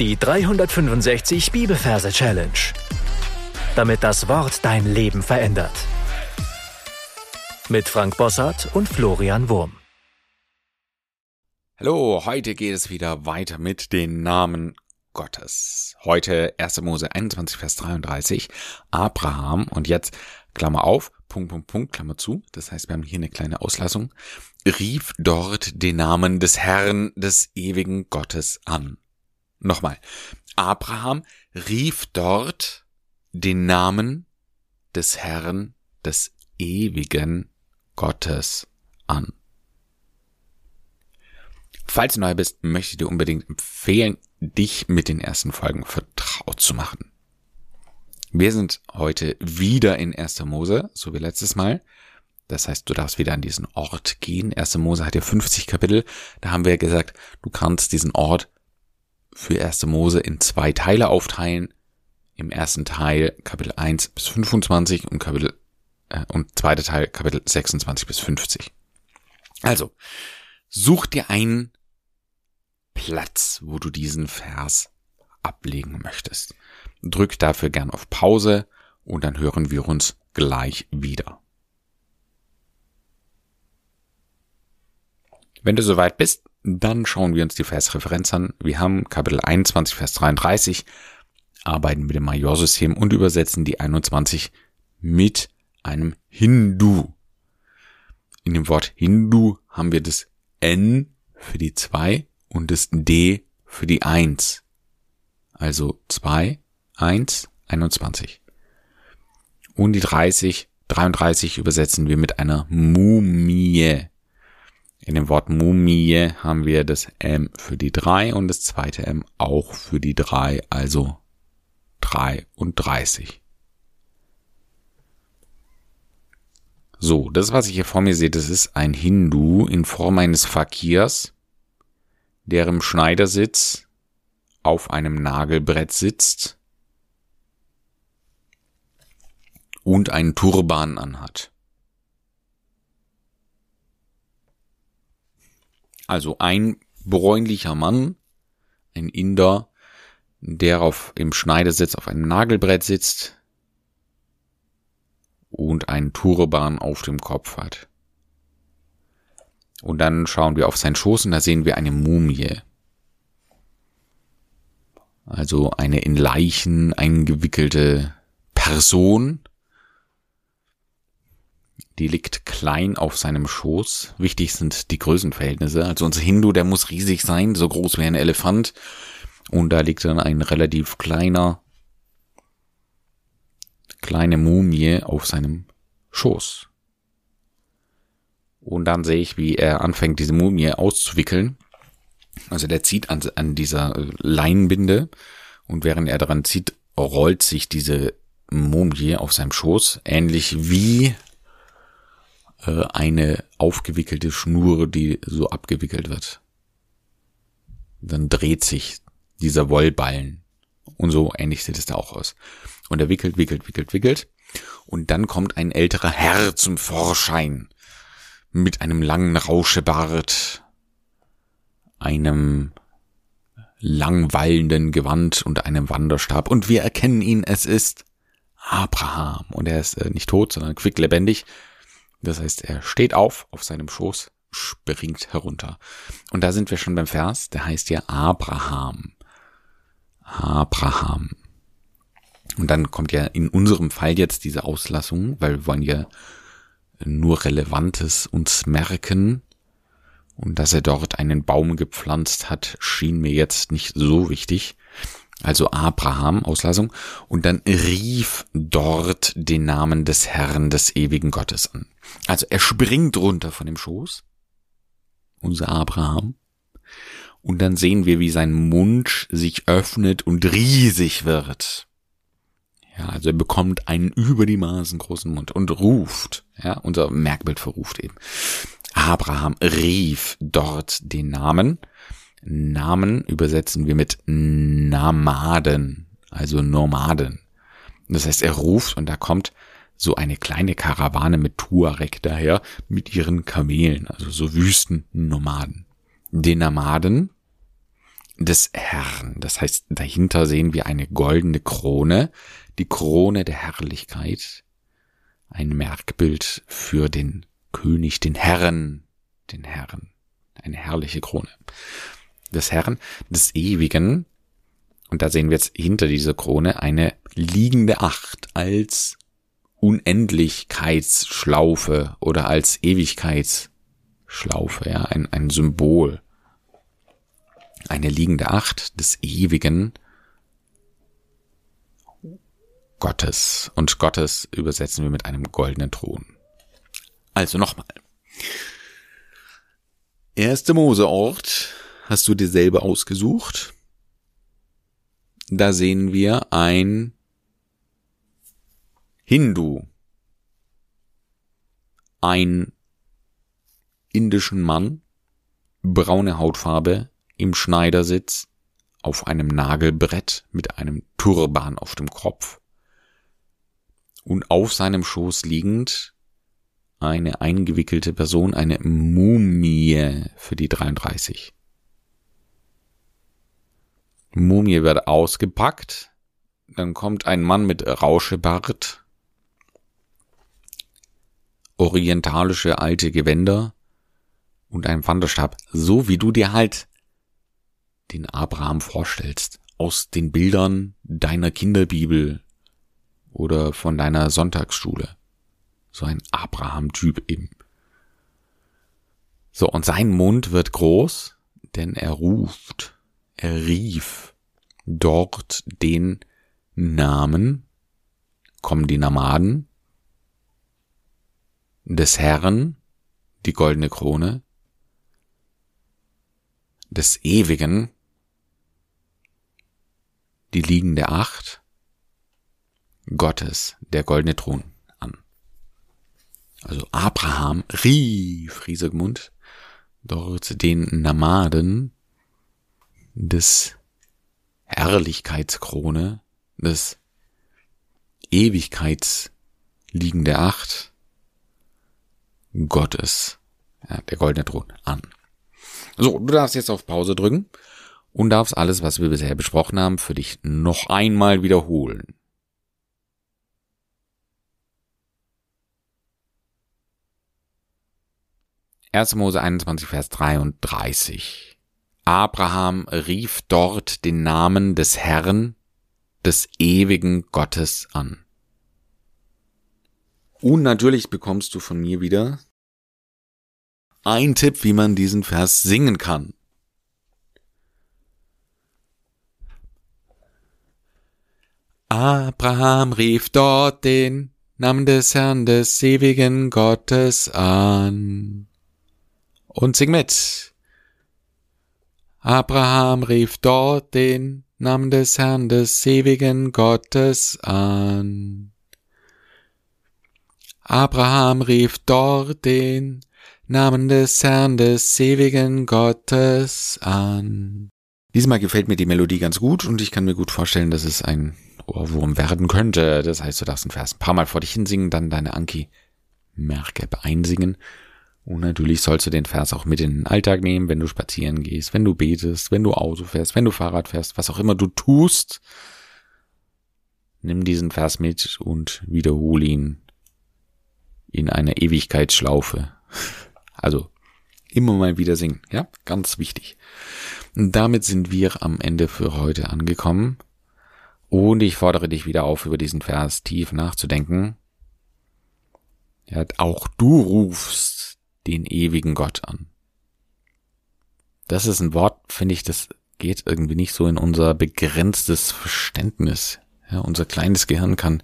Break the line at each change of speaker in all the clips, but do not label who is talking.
Die 365 Bibelverse Challenge. Damit das Wort dein Leben verändert. Mit Frank Bossart und Florian Wurm.
Hallo, heute geht es wieder weiter mit den Namen Gottes. Heute 1. Mose 21, Vers 33, Abraham und jetzt Klammer auf, Punkt, Punkt, Punkt, Klammer zu. Das heißt, wir haben hier eine kleine Auslassung. Rief dort den Namen des Herrn, des ewigen Gottes an. Nochmal. Abraham rief dort den Namen des Herrn, des ewigen Gottes an. Falls du neu bist, möchte ich dir unbedingt empfehlen, dich mit den ersten Folgen vertraut zu machen. Wir sind heute wieder in 1. Mose, so wie letztes Mal. Das heißt, du darfst wieder an diesen Ort gehen. 1. Mose hat ja 50 Kapitel. Da haben wir gesagt, du kannst diesen Ort für 1. Mose in zwei Teile aufteilen. Im ersten Teil Kapitel 1 bis 25 und Kapitel äh, und zweiter Teil Kapitel 26 bis 50. Also, such dir einen Platz, wo du diesen Vers ablegen möchtest. Drück dafür gern auf Pause und dann hören wir uns gleich wieder. Wenn du soweit bist, dann schauen wir uns die Versreferenz an. Wir haben Kapitel 21, Vers 33, arbeiten mit dem Majorsystem und übersetzen die 21 mit einem Hindu. In dem Wort Hindu haben wir das N für die 2 und das D für die 1. Also 2, 1, 21. Und die 30, 33 übersetzen wir mit einer Mumie. In dem Wort Mumie haben wir das M für die 3 und das zweite M auch für die 3, also 33. So, das, was ich hier vor mir sehe, das ist ein Hindu in Form eines Fakirs, der im Schneidersitz auf einem Nagelbrett sitzt und einen Turban anhat. Also ein bräunlicher Mann, ein Inder, der auf im Schneidesitz auf einem Nagelbrett sitzt und einen Turban auf dem Kopf hat. Und dann schauen wir auf seinen Schoß und da sehen wir eine Mumie. Also eine in Leichen eingewickelte Person, die liegt klein auf seinem Schoß. Wichtig sind die Größenverhältnisse. Also unser Hindu, der muss riesig sein, so groß wie ein Elefant. Und da liegt dann ein relativ kleiner, kleine Mumie auf seinem Schoß. Und dann sehe ich, wie er anfängt, diese Mumie auszuwickeln. Also der zieht an, an dieser Leinbinde und während er daran zieht, rollt sich diese Mumie auf seinem Schoß, ähnlich wie äh, eine aufgewickelte Schnur, die so abgewickelt wird. Dann dreht sich dieser Wollballen. Und so ähnlich sieht es da auch aus. Und er wickelt, wickelt, wickelt, wickelt. Und dann kommt ein älterer Herr zum Vorschein. Mit einem langen Rauschebart, einem langweilenden Gewand und einem Wanderstab. Und wir erkennen ihn, es ist Abraham. Und er ist äh, nicht tot, sondern quicklebendig. Das heißt, er steht auf auf seinem Schoß, springt herunter. Und da sind wir schon beim Vers, der heißt ja Abraham. Abraham. Und dann kommt ja in unserem Fall jetzt diese Auslassung, weil wir wollen ja nur Relevantes uns merken. Und dass er dort einen Baum gepflanzt hat, schien mir jetzt nicht so wichtig also Abraham, Auslassung, und dann rief dort den Namen des Herrn des ewigen Gottes an. Also er springt runter von dem Schoß, unser Abraham, und dann sehen wir, wie sein Mund sich öffnet und riesig wird. Ja, also er bekommt einen über die Maßen großen Mund und ruft, ja, unser Merkbild verruft eben. Abraham rief dort den Namen Namen übersetzen wir mit Namaden, also Nomaden. Das heißt, er ruft und da kommt so eine kleine Karawane mit Tuareg daher mit ihren Kamelen, also so Wüstennomaden. Den Nomaden des Herrn. Das heißt, dahinter sehen wir eine goldene Krone, die Krone der Herrlichkeit, ein Merkbild für den König, den Herrn, den Herrn, eine herrliche Krone des Herrn, des Ewigen. Und da sehen wir jetzt hinter dieser Krone eine liegende Acht als Unendlichkeitsschlaufe oder als Ewigkeitsschlaufe, ja, ein, ein Symbol. Eine liegende Acht des Ewigen Gottes. Und Gottes übersetzen wir mit einem goldenen Thron. Also nochmal. Erste Moseort hast du dir selber ausgesucht. Da sehen wir ein Hindu, ein indischen Mann, braune Hautfarbe, im Schneidersitz, auf einem Nagelbrett mit einem Turban auf dem Kopf und auf seinem Schoß liegend eine eingewickelte Person, eine Mumie für die 33. Mumie wird ausgepackt, dann kommt ein Mann mit Rauschebart. Orientalische alte Gewänder. Und ein Wanderstab, so wie du dir halt den Abraham vorstellst, aus den Bildern deiner Kinderbibel. Oder von deiner Sonntagsschule. So ein Abraham-Typ eben. So, und sein Mund wird groß, denn er ruft, rief dort den Namen, kommen die Nomaden, des Herrn die goldene Krone, des Ewigen die liegende Acht, Gottes der goldene Thron an. Also Abraham rief Riesigmund dort den Namaden des Herrlichkeitskrone, des Ewigkeits liegende Acht, Gottes, der goldene Thron, an. So, du darfst jetzt auf Pause drücken und darfst alles, was wir bisher besprochen haben, für dich noch einmal wiederholen. Erste Mose 21, Vers 33. Abraham rief dort den Namen des Herrn, des ewigen Gottes an. Und natürlich bekommst du von mir wieder ein Tipp, wie man diesen Vers singen kann. Abraham rief dort den Namen des Herrn des ewigen Gottes an. Und sing mit. Abraham rief dort den Namen des Herrn des ewigen Gottes an. Abraham rief dort den Namen des Herrn des ewigen Gottes an. Diesmal gefällt mir die Melodie ganz gut und ich kann mir gut vorstellen, dass es ein Ohrwurm werden könnte. Das heißt, du darfst den Vers ein paar Mal vor dich hinsingen, dann deine Anki-Merke einsingen. Und natürlich sollst du den Vers auch mit in den Alltag nehmen, wenn du spazieren gehst, wenn du betest, wenn du Auto fährst, wenn du Fahrrad fährst, was auch immer du tust. Nimm diesen Vers mit und wiederhole ihn in einer Ewigkeitsschlaufe. Also immer mal wieder singen, ja, ganz wichtig. Und damit sind wir am Ende für heute angekommen. Und ich fordere dich wieder auf, über diesen Vers tief nachzudenken. Ja, auch du rufst den ewigen Gott an. Das ist ein Wort, finde ich, das geht irgendwie nicht so in unser begrenztes Verständnis. Ja, unser kleines Gehirn kann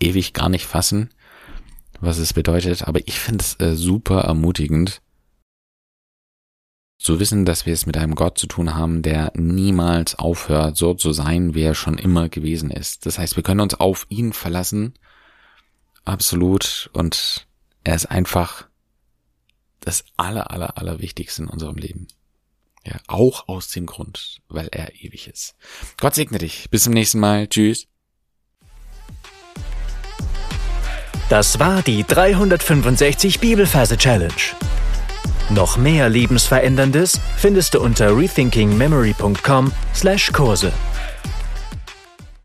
ewig gar nicht fassen was es bedeutet, aber ich finde es äh, super ermutigend zu wissen, dass wir es mit einem Gott zu tun haben, der niemals aufhört, so zu sein, wie er schon immer gewesen ist. Das heißt, wir können uns auf ihn verlassen, absolut, und er ist einfach das aller, aller, aller Wichtigste in unserem Leben. Ja, auch aus dem Grund, weil er ewig ist. Gott segne dich. Bis zum nächsten Mal. Tschüss.
Das war die 365 Bibelferse Challenge. Noch mehr Lebensveränderndes findest du unter rethinkingmemory.com/Kurse.